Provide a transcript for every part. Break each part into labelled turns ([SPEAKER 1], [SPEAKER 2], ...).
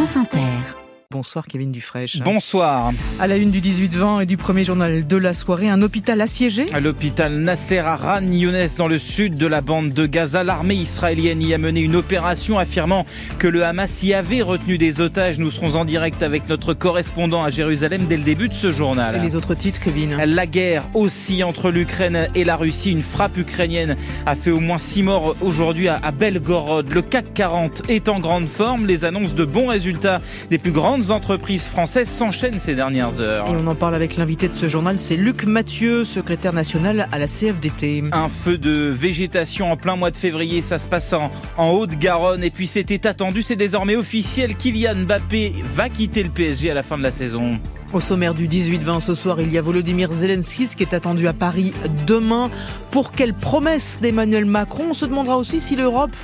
[SPEAKER 1] France Inter.
[SPEAKER 2] Bonsoir Kevin Dufresne.
[SPEAKER 3] Bonsoir.
[SPEAKER 2] À la une du 18-20 et du premier journal de la soirée, un hôpital assiégé.
[SPEAKER 3] À l'hôpital Nasser Aran Younes dans le sud de la bande de Gaza, l'armée israélienne y a mené une opération affirmant que le Hamas y avait retenu des otages. Nous serons en direct avec notre correspondant à Jérusalem dès le début de ce journal.
[SPEAKER 2] Et les autres titres, Kevin
[SPEAKER 3] La guerre aussi entre l'Ukraine et la Russie. Une frappe ukrainienne a fait au moins six morts aujourd'hui à Belgorod. Le CAC 40 est en grande forme. Les annonces de bons résultats des plus grandes entreprises françaises s'enchaînent ces dernières heures.
[SPEAKER 2] Et on en parle avec l'invité de ce journal, c'est Luc Mathieu, secrétaire national à la CFDT.
[SPEAKER 3] Un feu de végétation en plein mois de février, ça se passe en, en Haute-Garonne. Et puis c'était attendu, c'est désormais officiel, Kylian Mbappé va quitter le PSG à la fin de la saison.
[SPEAKER 2] Au sommaire du 18-20 ce soir, il y a Volodymyr Zelensky qui est attendu à Paris demain. Pour quelle promesse d'Emmanuel Macron? On se demandera aussi si l'Europe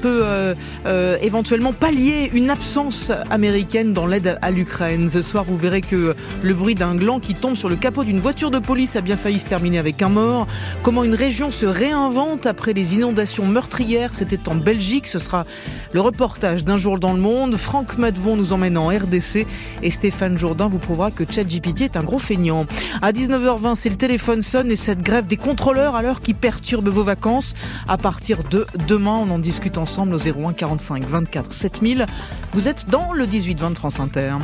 [SPEAKER 2] peut euh, euh, éventuellement pallier une absence américaine dans l'aide à l'Ukraine. Ce soir, vous verrez que le bruit d'un gland qui tombe sur le capot d'une voiture de police a bien failli se terminer avec un mort. Comment une région se réinvente après les inondations meurtrières, c'était en Belgique. Ce sera le reportage d'un jour dans le monde. Franck Madvon nous emmène en RDC et Stéphane Jourdain vous prouvera que ChatGPT est un gros feignant. À 19h20, c'est le téléphone sonne et cette grève des contrôleurs à l'heure qui perturbe vos vacances. À partir de demain, on en discute ensemble au 01 45 24 7000. Vous êtes dans le 18-20 de France Inter.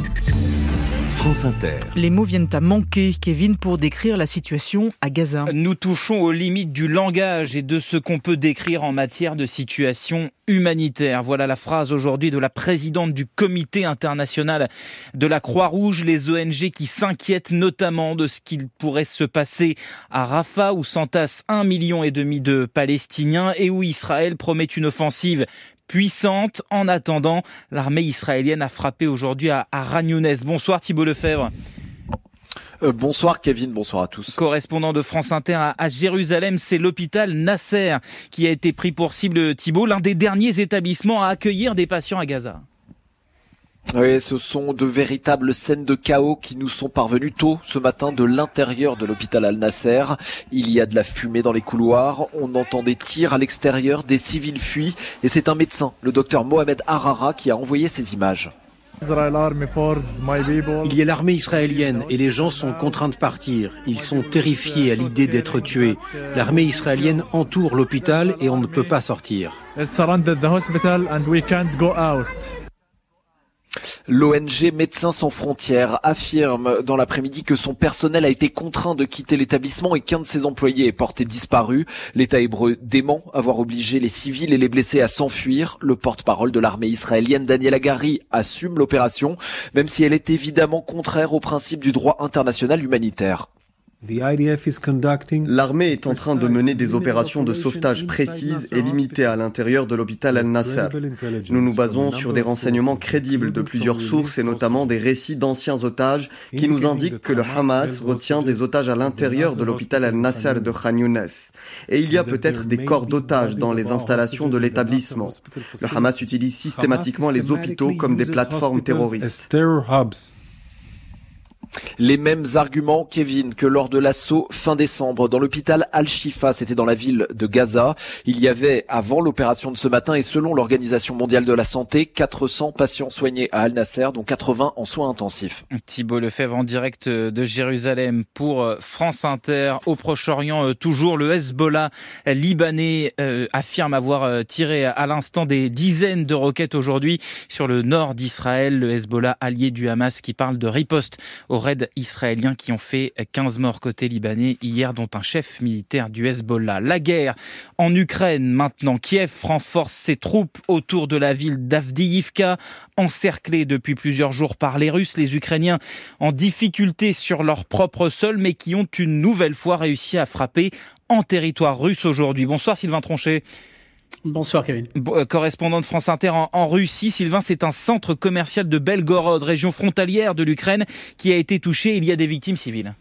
[SPEAKER 1] France Inter.
[SPEAKER 2] Les mots viennent à manquer, Kevin, pour décrire la situation à Gaza.
[SPEAKER 3] Nous touchons aux limites du langage et de ce qu'on peut décrire en matière de situation humanitaire. Voilà la phrase aujourd'hui de la présidente du comité international de la Croix-Rouge, les ONG qui s'inquiètent notamment de ce qu'il pourrait se passer à Rafah où s'entassent un million et demi de Palestiniens et où Israël promet une offensive puissante. En attendant, l'armée israélienne a frappé aujourd'hui à, à Bonsoir Thibault Lefebvre.
[SPEAKER 4] Euh, bonsoir Kevin, bonsoir à tous.
[SPEAKER 3] Correspondant de France Inter à, Jérusalem, c'est l'hôpital Nasser qui a été pris pour cible Thibault, l'un des derniers établissements à accueillir des patients à Gaza.
[SPEAKER 4] Oui, ce sont de véritables scènes de chaos qui nous sont parvenues tôt ce matin de l'intérieur de l'hôpital Al-Nasser. Il y a de la fumée dans les couloirs, on entend des tirs à l'extérieur, des civils fuient et c'est un médecin, le docteur Mohamed Harara, qui a envoyé ces images.
[SPEAKER 5] Il y a l'armée israélienne et les gens sont contraints de partir. Ils sont terrifiés à l'idée d'être tués. L'armée israélienne entoure l'hôpital et on ne peut pas sortir.
[SPEAKER 4] L'ONG Médecins sans frontières affirme dans l'après-midi que son personnel a été contraint de quitter l'établissement et qu'un de ses employés est porté disparu. L'État hébreu dément avoir obligé les civils et les blessés à s'enfuir. Le porte-parole de l'armée israélienne Daniel Agari assume l'opération, même si elle est évidemment contraire au principe du droit international humanitaire.
[SPEAKER 6] L'armée est en train de mener des opérations de sauvetage précises et limitées à l'intérieur de l'hôpital Al-Nasser. Nous nous basons sur des renseignements crédibles de plusieurs sources et notamment des récits d'anciens otages qui nous indiquent que le Hamas retient des otages à l'intérieur de l'hôpital Al-Nasser de Khan Younes. Et il y a peut-être des corps d'otages dans les installations de l'établissement. Le Hamas utilise systématiquement les hôpitaux comme des plateformes terroristes.
[SPEAKER 4] Les mêmes arguments, Kevin, que lors de l'assaut fin décembre dans l'hôpital Al-Shifa, c'était dans la ville de Gaza. Il y avait, avant l'opération de ce matin, et selon l'Organisation mondiale de la santé, 400 patients soignés à Al-Nasser, dont 80 en soins intensifs.
[SPEAKER 3] Thibault Lefebvre en direct de Jérusalem pour euh, France Inter. Au Proche-Orient, euh, toujours le Hezbollah libanais euh, affirme avoir tiré à l'instant des dizaines de roquettes aujourd'hui sur le nord d'Israël. Le Hezbollah allié du Hamas qui parle de riposte raids israéliens qui ont fait 15 morts côté libanais hier, dont un chef militaire du Hezbollah. La guerre en Ukraine maintenant. Kiev renforce ses troupes autour de la ville d'Avdiivka, encerclée depuis plusieurs jours par les Russes. Les Ukrainiens en difficulté sur leur propre sol, mais qui ont une nouvelle fois réussi à frapper en territoire russe aujourd'hui. Bonsoir Sylvain Tronchet.
[SPEAKER 7] Bonsoir Kevin.
[SPEAKER 3] Euh, correspondant de France Inter en, Russie, Sylvain, c'est un centre commercial de Belgorod, région frontalière de l'Ukraine, qui a été touché. Il y a des victimes civiles.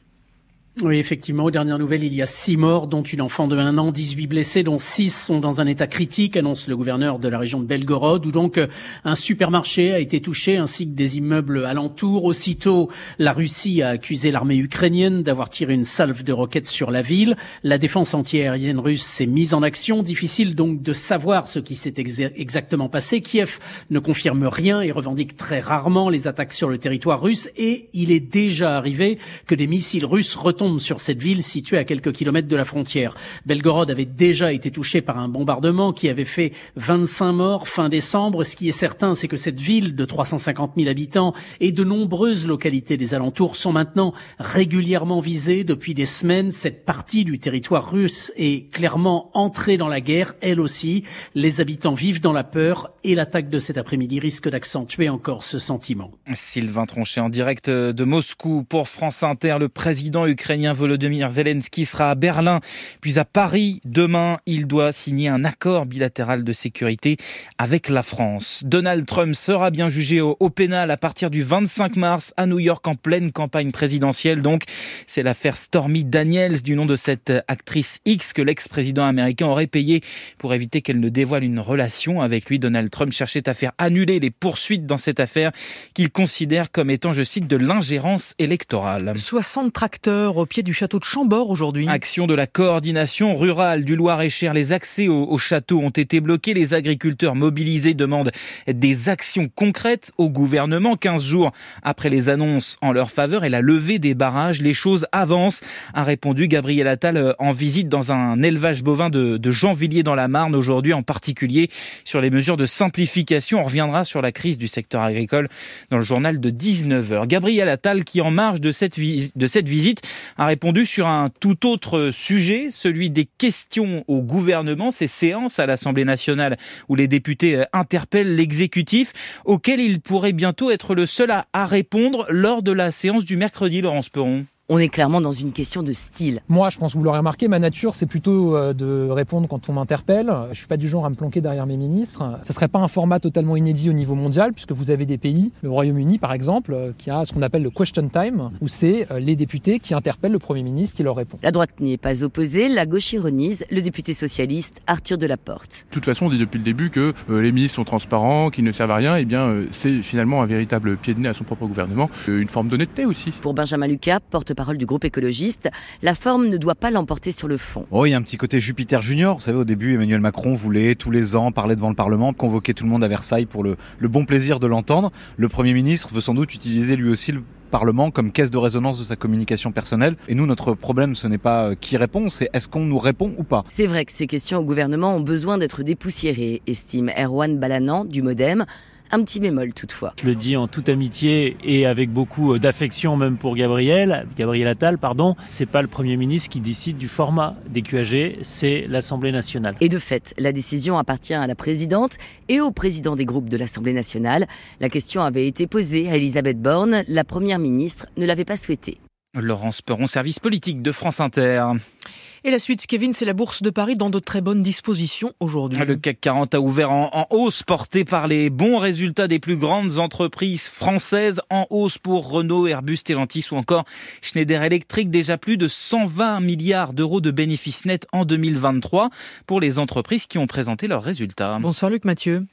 [SPEAKER 7] Oui, effectivement, aux dernières nouvelles, il y a six morts, dont une enfant de un an, 18 blessés, dont six sont dans un état critique, annonce le gouverneur de la région de Belgorod, où donc euh, un supermarché a été touché, ainsi que des immeubles alentours. Aussitôt, la Russie a accusé l'armée ukrainienne d'avoir tiré une salve de roquettes sur la ville. La défense antiaérienne russe s'est mise en action. Difficile donc de savoir ce qui s'est exactement passé. Kiev ne confirme rien et revendique très rarement les attaques sur le territoire russe. Et il est déjà arrivé que des missiles russes retombent sur cette ville située à quelques kilomètres de la frontière. Belgorod avait déjà été touché par un bombardement qui avait fait 25 morts fin décembre. Ce qui est certain, c'est que cette ville de 350 000 habitants et de nombreuses localités des alentours sont maintenant régulièrement visées depuis des semaines. Cette partie du territoire russe est clairement entrée dans la guerre, elle aussi. Les habitants vivent dans la peur et l'attaque de cet après-midi risque d'accentuer encore ce sentiment.
[SPEAKER 3] Sylvain Tronchet en direct de Moscou pour France Inter, le président ukrainien l'Ukrainien Volodymyr Zelensky sera à Berlin, puis à Paris. Demain, il doit signer un accord bilatéral de sécurité avec la France. Donald Trump sera bien jugé au, pénal à partir du 25 mars à New York en pleine campagne présidentielle. Donc, c'est l'affaire Stormy Daniels du nom de cette actrice X que l'ex-président américain aurait payé pour éviter qu'elle ne dévoile une relation avec lui. Donald Trump cherchait à faire annuler les poursuites dans cette affaire qu'il considère comme étant, je cite, de l'ingérence électorale.
[SPEAKER 2] 60 tracteurs au pied du château de Chambord aujourd'hui.
[SPEAKER 3] Action de la coordination rurale du Loir-et-Cher. Les accès au, château ont été bloqués. Les agriculteurs mobilisés demandent des actions concrètes au gouvernement. 15 jours après les annonces en leur faveur et la levée des barrages, les choses avancent, a répondu Gabriel Attal euh, en visite dans un élevage bovin de, de Jeanvilliers dans la Marne aujourd'hui, en particulier sur les mesures de simplification. On reviendra sur la crise du secteur agricole dans le journal de 19h. Gabriel Attal qui, en marge de cette, de cette visite, a répondu sur un tout autre sujet, celui des questions au gouvernement, ces séances à l'Assemblée nationale où les députés euh, interpellent l'exécutif, auquel il pourrait bientôt être le seul à, à répondre lors de la séance du mercredi, Laurence Perron
[SPEAKER 8] on est clairement dans une question de style.
[SPEAKER 9] Moi, je pense que vous l'aurez remarqué, ma nature, c'est plutôt euh, de répondre quand on m'interpelle. Je suis pas du genre à me planquer derrière mes ministres. Ce serait pas un format totalement inédit au niveau mondial, puisque vous avez des pays, le Royaume-Uni par exemple, euh, qui a ce qu'on appelle le question time, où c'est euh, les députés qui interpellent le Premier ministre qui leur répond.
[SPEAKER 8] La droite n'y est pas opposée, la gauche ironise le député socialiste Arthur Delaporte.
[SPEAKER 10] De toute façon, on dit depuis le début que les ministres sont transparents, qu'ils ne servent à rien. Et eh bien, c'est finalement un véritable pied de nez à son propre gouvernement, une forme d'honnêteté aussi.
[SPEAKER 8] Pour Benjamin Lucas, porte parole du groupe écologiste, la forme ne doit pas l'emporter sur le fond.
[SPEAKER 11] Oh, il y a un petit côté Jupiter Junior. Vous savez, au début, Emmanuel Macron voulait tous les ans parler devant le Parlement, convoquer tout le monde à Versailles pour le, le bon plaisir de l'entendre. Le Premier ministre veut sans doute utiliser lui aussi le Parlement comme caisse de résonance de sa communication personnelle. Et nous, notre problème, ce n'est pas euh, qui répond, c'est est-ce qu'on nous répond ou pas?
[SPEAKER 8] C'est vrai que ces questions au gouvernement ont besoin d'être dépoussiérées, estime Erwan Balanan du Modem. Un petit bémol toutefois.
[SPEAKER 12] Je le dis en toute amitié et avec beaucoup euh, d'affection même pour Gabriel, Gabriel Attal, pardon, c'est pas le Premier ministre qui décide du format des QAG, c'est l'Assemblée nationale.
[SPEAKER 8] Et de fait, la décision appartient à la présidente et au président des groupes de l'Assemblée nationale. La question avait été posée à Elisabeth Borne, la Première ministre ne l'avait pas souhaité.
[SPEAKER 3] Laurence Peron, service politique de France Inter.
[SPEAKER 2] Et la suite, Kevin, c'est la Bourse de Paris dans de très bonnes dispositions aujourd'hui.
[SPEAKER 3] Le CAC 40 a ouvert en, hausse, porté par les bons résultats des plus grandes entreprises françaises, en hausse pour Renault, Airbus, Stellantis ou encore Schneider Electric. Déjà plus de 120 milliards d'euros de bénéfices nets en 2023 pour les entreprises qui ont présenté leurs résultats.
[SPEAKER 2] Bonsoir Luc Mathieu.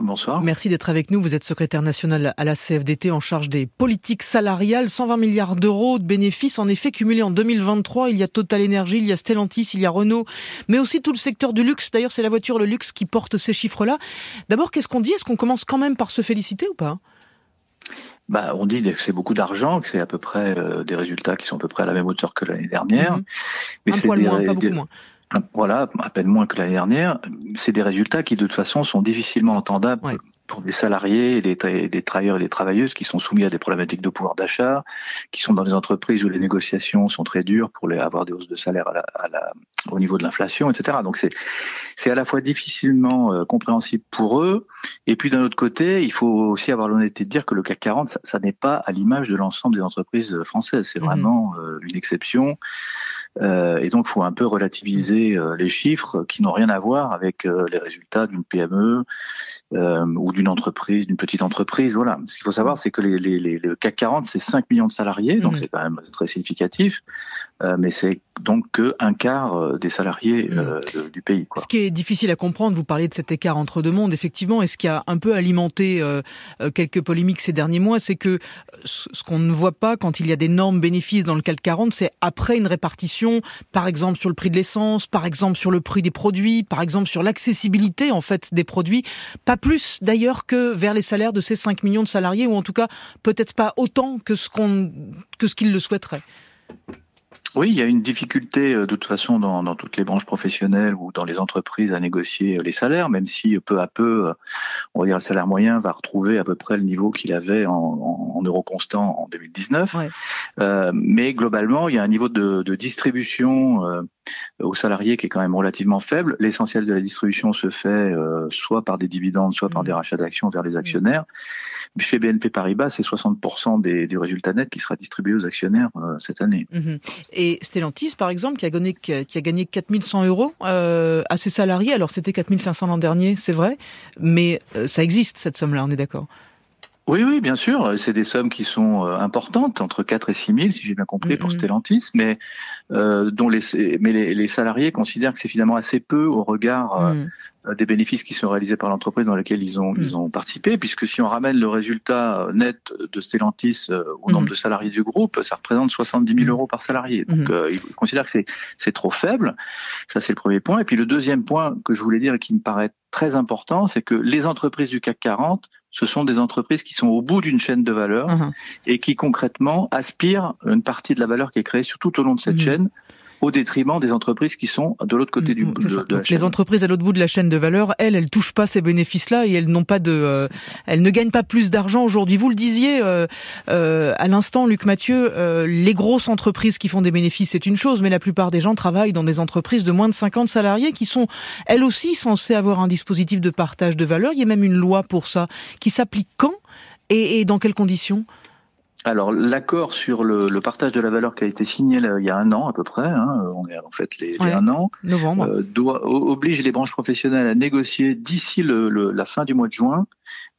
[SPEAKER 13] Bonsoir.
[SPEAKER 2] Merci d'être avec nous. Vous êtes secrétaire national à la CFDT en charge des politiques salariales. 120 milliards d'euros de bénéfices en effet cumulés en 2023. Il y a Total Energy, il y a Stellantis, il y a Renault, mais aussi tout le secteur du luxe. D'ailleurs, c'est la voiture, le luxe qui porte ces chiffres-là. D'abord, qu'est-ce qu'on dit? Est-ce qu'on commence quand même par se féliciter ou pas?
[SPEAKER 13] Bah, on dit que c'est beaucoup d'argent, que c'est à peu près euh, des résultats qui sont à peu près à la même hauteur que l'année dernière.
[SPEAKER 2] Mhm. Mais Un poil moins, pas beaucoup moins
[SPEAKER 13] voilà, à peine moins que l'année dernière, c'est des résultats qui de toute façon sont difficilement entendables pour des salariés et des, des, travailleurs et des travailleuses qui sont soumis à des problématiques de pouvoir d'achat, qui sont dans des entreprises où les négociations sont très dures pour les, avoir des hausses de salaire à la, au niveau de l'inflation, etc. Donc c'est à la fois difficilement euh, compréhensible pour eux, et puis d'un autre côté, il faut aussi avoir l'honnêteté de dire que le CAC 40, ça, n'est pas à l'image de l'ensemble des entreprises françaises. C'est mmh vraiment euh, une exception. Et donc, il faut un peu relativiser les chiffres qui n'ont rien à voir avec les résultats d'une PME ou d'une entreprise, d'une petite entreprise. Voilà. Ce qu'il faut savoir, c'est que les, les, les, le CAC 40, c'est 5 millions de salariés, donc mmh. c'est quand même très significatif. mais c'est donc qu'un quart des salariés mmh. du pays. Quoi.
[SPEAKER 2] Ce qui est difficile à comprendre, vous parlez de cet écart entre deux mondes, effectivement, et ce qui a un peu alimenté quelques polémiques ces derniers mois, c'est que ce qu'on ne voit pas quand il y a d'énormes bénéfices dans le CAC 40, c'est après une répartition, par exemple sur le prix de l'essence, par exemple sur le prix des produits, par exemple sur l'accessibilité en fait des produits, pas plus d'ailleurs que vers les salaires de ces 5 millions de salariés, ou en tout cas peut-être pas autant que ce qu'ils le souhaiteraient.
[SPEAKER 13] Oui, il y a une difficulté euh, de toute façon dans, dans, toutes les branches professionnelles ou dans les entreprises à négocier euh, les salaires, même si euh, peu à peu, on va dire le salaire moyen va retrouver à peu près le niveau qu'il avait en, en, euros constants en 2019. Ouais. Euh, mais globalement, il y a un niveau de, de distribution euh, aux salariés qui est quand même relativement faible. L'essentiel de la distribution se fait euh, soit par des dividendes, soit par mmh. des rachats d'actions vers les mmh. Chez BNP Paribas, c'est 60% des, du résultat net qui sera distribué aux actionnaires euh, cette année.
[SPEAKER 2] Mmh. Et Stellantis, par exemple, qui a gagné, qui a gagné 4100 euros euh, à ses salariés, alors c'était 4500 l'an dernier, c'est vrai, mais euh, ça existe cette somme-là, on est d'accord?
[SPEAKER 13] Oui, oui, bien sûr. C'est des sommes qui sont importantes, entre 4 et 6 000, si j'ai bien compris, pour Stellantis, mais euh, dont les, mais les, les, salariés considèrent que c'est finalement assez peu au regard. Euh, des bénéfices qui sont réalisés par l'entreprise dans laquelle ils ont, ils mm. ont participé, puisque si on ramène le résultat euh, net de Stellantis euh, au nombre mm. de salariés du groupe, ça représente 70 000 mm. euros par salarié. Donc, euh, ils considèrent que c'est trop faible. Ça, c'est le premier point. Et puis, le deuxième point que je voulais dire et qui me paraît très important, c'est que les entreprises du CAC 40, ce sont des entreprises qui sont au bout d'une chaîne de valeur uh-huh. et qui concrètement aspirent une partie de la valeur qui est créée sur tout au long de cette chaîne au détriment des entreprises qui sont de l'autre côté du, mm, de, de la chaîne.
[SPEAKER 2] Les entreprises à l'autre bout de la chaîne de valeur, elles, elles touchent pas ces bénéfices-là et elles n'ont pas de, euh, elles ne gagnent pas plus d'argent aujourd'hui. Vous le disiez euh, euh, à l'instant, Luc Mathieu, euh, les grosses entreprises qui font des bénéfices, c'est une chose, mais la plupart des gens travaillent dans des entreprises de moins de 50 salariés qui sont elles aussi censées avoir un dispositif de partage de valeur. Il y a même une loi pour ça qui s'applique quand et, et dans quelles conditions?
[SPEAKER 13] Alors l'accord sur le, le, partage de la valeur qui a été signé là, il y a un an à peu près, hein, on est en fait les, les un an,
[SPEAKER 2] novembre,
[SPEAKER 13] euh, doit, oblige les branches professionnelles à négocier d'ici le, le, la fin du mois de juin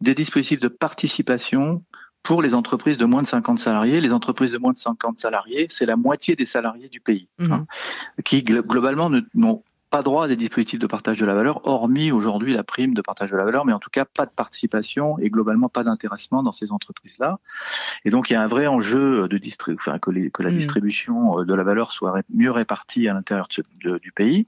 [SPEAKER 13] des dispositifs de participation pour les entreprises de moins de 50 salariés. Les entreprises de moins de 50 salariés, c'est la moitié des salariés du pays, mmh. hein, qui globalement n'ont pas droit à des dispositifs de partage de la valeur, hormis aujourd'hui la prime de partage de la valeur, mais en tout cas pas de participation et globalement pas d'intéressement dans ces entreprises-là. Et donc il y a un vrai enjeu de enfin, que, les, que, la mmh. distribution euh, de la valeur soit mieux répartie à l'intérieur du pays.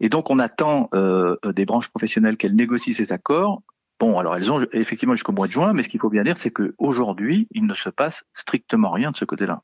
[SPEAKER 13] Et donc on attend euh, des branches professionnelles qu'elles négocient ces accords. Bon, alors elles ont effectivement jusqu'au mois de juin, mais ce qu'il faut bien dire, c'est qu'aujourd'hui, il ne se passe strictement rien de ce côté-là.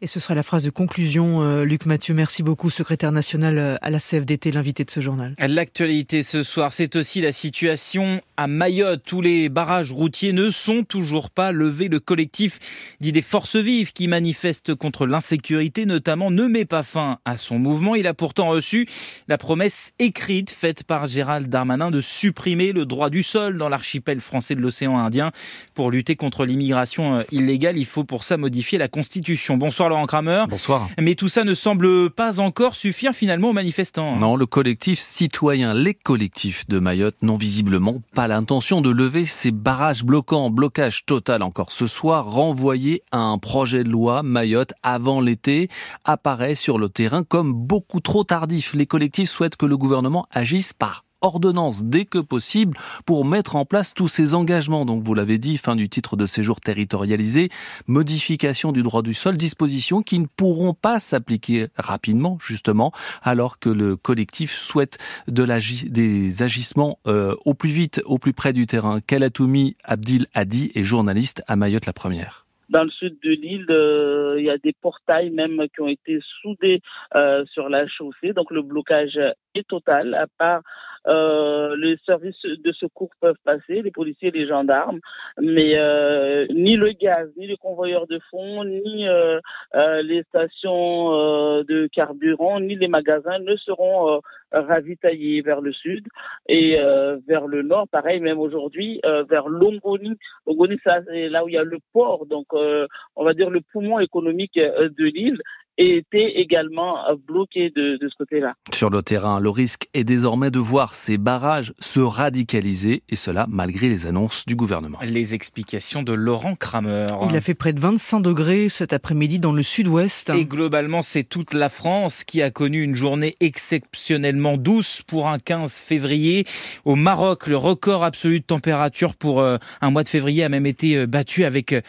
[SPEAKER 2] Et ce sera la phrase de conclusion. Euh, Luc Mathieu, merci beaucoup, secrétaire national euh, à la CFDT, l'invité de ce journal.
[SPEAKER 3] L'actualité ce soir, c'est aussi la situation à Mayotte. Tous les barrages routiers ne sont toujours pas levés. Le collectif dit des forces vives qui manifestent contre l'insécurité, notamment, ne met pas fin à son mouvement. Il a pourtant reçu la promesse écrite faite par Gérald Darmanin de supprimer le droit du sol dans l'archipel français de l'océan Indien. Pour lutter contre l'immigration euh, illégale, il faut pour ça modifier la Constitution. Bonsoir Laurent Kramer.
[SPEAKER 14] Bonsoir.
[SPEAKER 3] Mais tout ça ne semble pas encore suffire finalement aux manifestants.
[SPEAKER 14] Non, le collectif citoyen, les collectifs de Mayotte n'ont visiblement pas l'intention de lever ces barrages bloquants, blocage total encore ce soir, renvoyé à un projet de loi Mayotte avant l'été, apparaît sur le terrain comme beaucoup trop tardif. Les collectifs souhaitent que le gouvernement agisse par ordonnance dès que possible pour mettre en place tous ces engagements. Donc vous l'avez dit, fin du titre de séjour territorialisé, modification du droit du sol, dispositions qui ne pourront pas s'appliquer rapidement justement alors que le collectif souhaite de des agissements euh, au plus vite, au plus près du terrain. Kalatoumi Abdil Hadi est journaliste à Mayotte la première
[SPEAKER 15] dans le sud de l'île, euh, il y a des portails même qui ont été soudés euh, sur la chaussée. Donc le blocage est total, à part euh, les services de secours peuvent passer, les policiers, les gendarmes, mais euh, ni le gaz, ni les convoyeurs de fonds, ni euh, euh les stations euh, de carburant, ni les magasins ne seront ravitaillés vers le sud et vers le nord. Pareil, même aujourd'hui, vers Longoni. Longoni, c'est là où il y a le port, donc on va dire le poumon économique de l'île été également bloqué de, de ce côté-là.
[SPEAKER 14] Sur le terrain, le risque est désormais de voir ces barrages se radicaliser, et cela malgré les annonces du gouvernement.
[SPEAKER 3] Les explications de Laurent Kramer.
[SPEAKER 2] Il a fait près de 25 degrés cet après-midi dans le sud-ouest.
[SPEAKER 3] Et globalement, c'est toute la France qui a connu une journée exceptionnellement douce pour un 15 février. Au Maroc, le record absolu de température pour euh, un mois de février a même été euh, battu avec euh,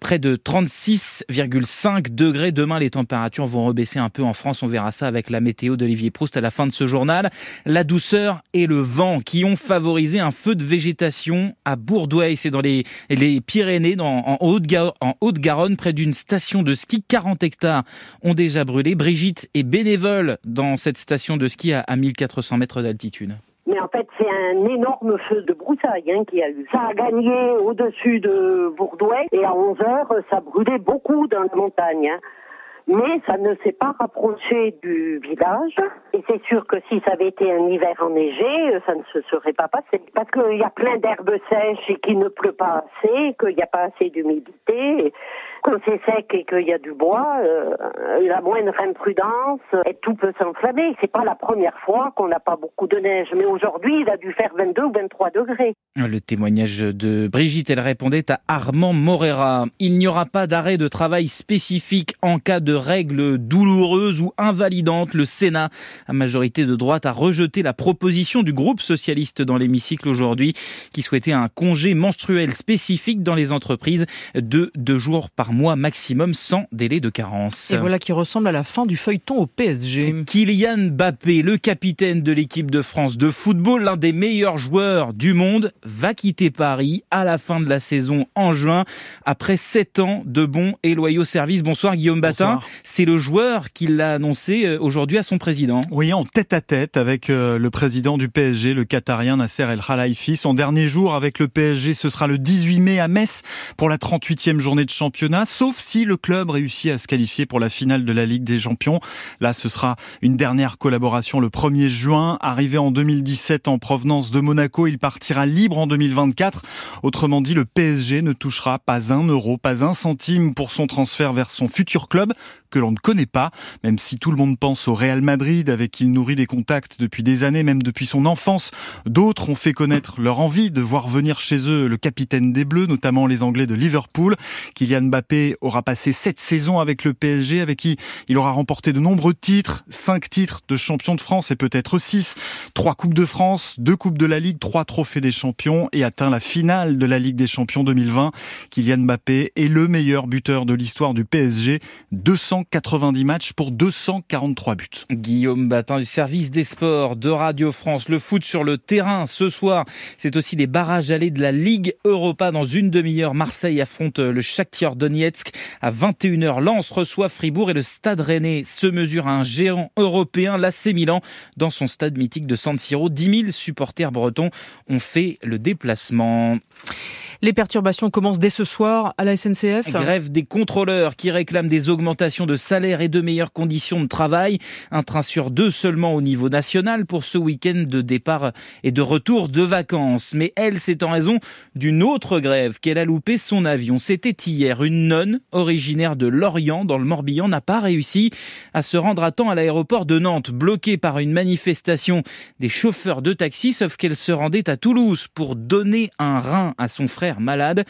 [SPEAKER 3] près de 36,5 degrés. Demain, les températures vont rebaisser un peu en France. On verra ça avec la météo d'Olivier Proust à la fin de ce journal. La douceur et le vent qui ont favorisé un feu de végétation à Bourdouay. C'est dans les, Pyrénées, en Haute-Garonne, près d'une station de ski. 40 hectares ont déjà brûlé. Brigitte est bénévole dans cette station de ski à, 1400 mètres d'altitude.
[SPEAKER 16] Mais en fait, c'est un énorme feu de broussailles hein, qui a. Ça a gagné au-dessus de Bourdouay et à 11 heures, ça brûlait beaucoup dans la montagne. Hein mais ça ne s'est pas rapproché du village. Et c'est sûr que si ça avait été un hiver enneigé, ça ne se serait pas passé. Parce qu'il y a plein d'herbes sèches et qu'il ne pleut pas assez, qu'il n'y a pas assez d'humidité. Quand c'est sec et qu'il y a du bois, euh, la moindre imprudence et tout peut s'enflammer. C'est pas la première fois qu'on n'a pas beaucoup de neige, mais aujourd'hui il a dû faire 22 ou 23 degrés.
[SPEAKER 3] Le témoignage de Brigitte, elle répondait à Armand Morera. Il n'y aura pas d'arrêt de travail spécifique en cas de règles douloureuses ou invalidantes. Le Sénat, à majorité de droite, a rejeté la proposition du groupe socialiste dans l'hémicycle aujourd'hui, qui souhaitait un congé menstruel spécifique dans les entreprises de deux jours par mois maximum sans délai de carence.
[SPEAKER 2] Et voilà qui ressemble à la fin du feuilleton au PSG.
[SPEAKER 3] Kylian Mbappé, le capitaine de l'équipe de France de football, l'un des meilleurs joueurs du monde, va quitter Paris à la fin de la saison en juin après sept ans de bons et loyaux services. Bonsoir Guillaume Batin. C'est le joueur qui l'a annoncé euh, aujourd'hui à son président.
[SPEAKER 17] Oui, en tête à tête avec euh, le président du PSG, le Qatarien Nasser El Khelaifi. Son dernier jour avec le PSG, ce sera le 18 mai à Metz pour la 38e journée de championnat, sauf si le club réussit à se qualifier pour la finale de la Ligue des Champions. Là, ce sera une dernière collaboration le 1er juin. Arrivé en 2017 en provenance de Monaco, il partira libre en 2024. Autrement dit, le PSG ne touchera pas un euro, pas un centime pour son transfert vers son futur club que l'on ne connaît pas, même si tout le monde pense au Real Madrid avec qui il nourrit des contacts depuis des années, même depuis son enfance. D'autres ont fait connaître leur envie de voir venir chez eux le capitaine des Bleus, notamment les Anglais de Liverpool. Kylian Mbappé aura passé sept saisons avec le PSG, avec qui il aura remporté de nombreux titres, cinq titres de champion de France et peut-être six, trois coupes de France, deux coupes de la Ligue, trois trophées des champions et atteint la finale de la Ligue des champions 2020. Kylian Mbappé est le meilleur buteur de l'histoire du PSG, 200 290 matchs pour 243 buts.
[SPEAKER 3] Guillaume Batin du service des sports de Radio France. Le foot sur le terrain ce soir, c'est aussi les barrages allés de la Ligue Europa. Dans une demi-heure, Marseille affronte le Shakhtar Donetsk. À 21h, Lens reçoit Fribourg et le Stade Rennais se mesure à un géant européen, l'AC Milan, dans son stade mythique de San Siro. 10 000 supporters bretons ont fait le déplacement.
[SPEAKER 2] Les perturbations commencent dès ce soir à la SNCF.
[SPEAKER 3] Grève des contrôleurs qui réclament des augmentations de salaire et de meilleures conditions de travail. Un train sur deux seulement au niveau national pour ce week-end de départ et de retour de vacances. Mais elle, c'est en raison d'une autre grève qu'elle a loupé son avion. C'était hier. Une nonne originaire de Lorient dans le Morbihan n'a pas réussi à se rendre à temps à l'aéroport de Nantes, bloquée par une manifestation des chauffeurs de taxi, sauf qu'elle se rendait à Toulouse pour donner un rein à son frère malade.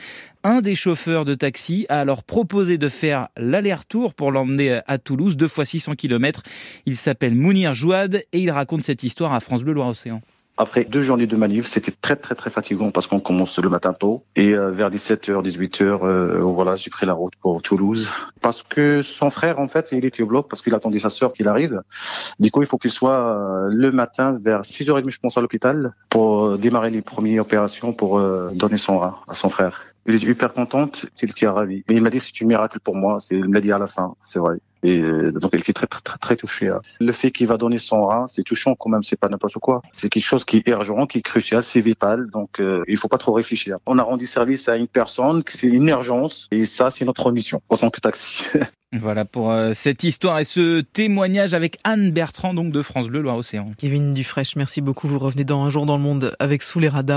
[SPEAKER 3] Un des chauffeurs de taxi a alors proposé de faire l'aller-retour pour l'emmener à Toulouse, deux fois 600 km. Il s'appelle Mounir Jouad et il raconte cette histoire à France Bleu Loire-Océan.
[SPEAKER 13] Après deux journées de manif, c'était très très très fatigant parce qu'on commence le matin tôt et euh, vers 17h, 18h, euh, voilà, j'ai pris la route pour Toulouse parce que son frère en fait, il était au bloc parce qu'il attendait sa sœur qu'il arrive. Du coup, il faut qu'il soit euh, le matin vers 6h30 je pense à l'hôpital pour démarrer les premières opérations pour donner son rein à son frère. Il est hyper contente, il était ravi. Mais il m'a dit c'est un miracle pour moi, c'est il me l'a dit à la fin, c'est vrai. Et euh, donc elle était très très très, très touchée. Hein. Le fait qu'il va donner son rein, c'est touchant quand même, c'est pas n'importe quoi. C'est quelque chose qui est urgent, qui est crucial, c'est vital. Donc euh, il faut pas trop réfléchir. On a rendu service à une personne, c'est une urgence, et ça c'est notre mission en tant que taxi.
[SPEAKER 3] Voilà pour euh, cette histoire et ce témoignage avec Anne Bertrand donc de France Bleu Loire-Océan.
[SPEAKER 2] Kevin Dufresne, merci beaucoup. Vous revenez dans un jour dans le monde avec Sous les radars.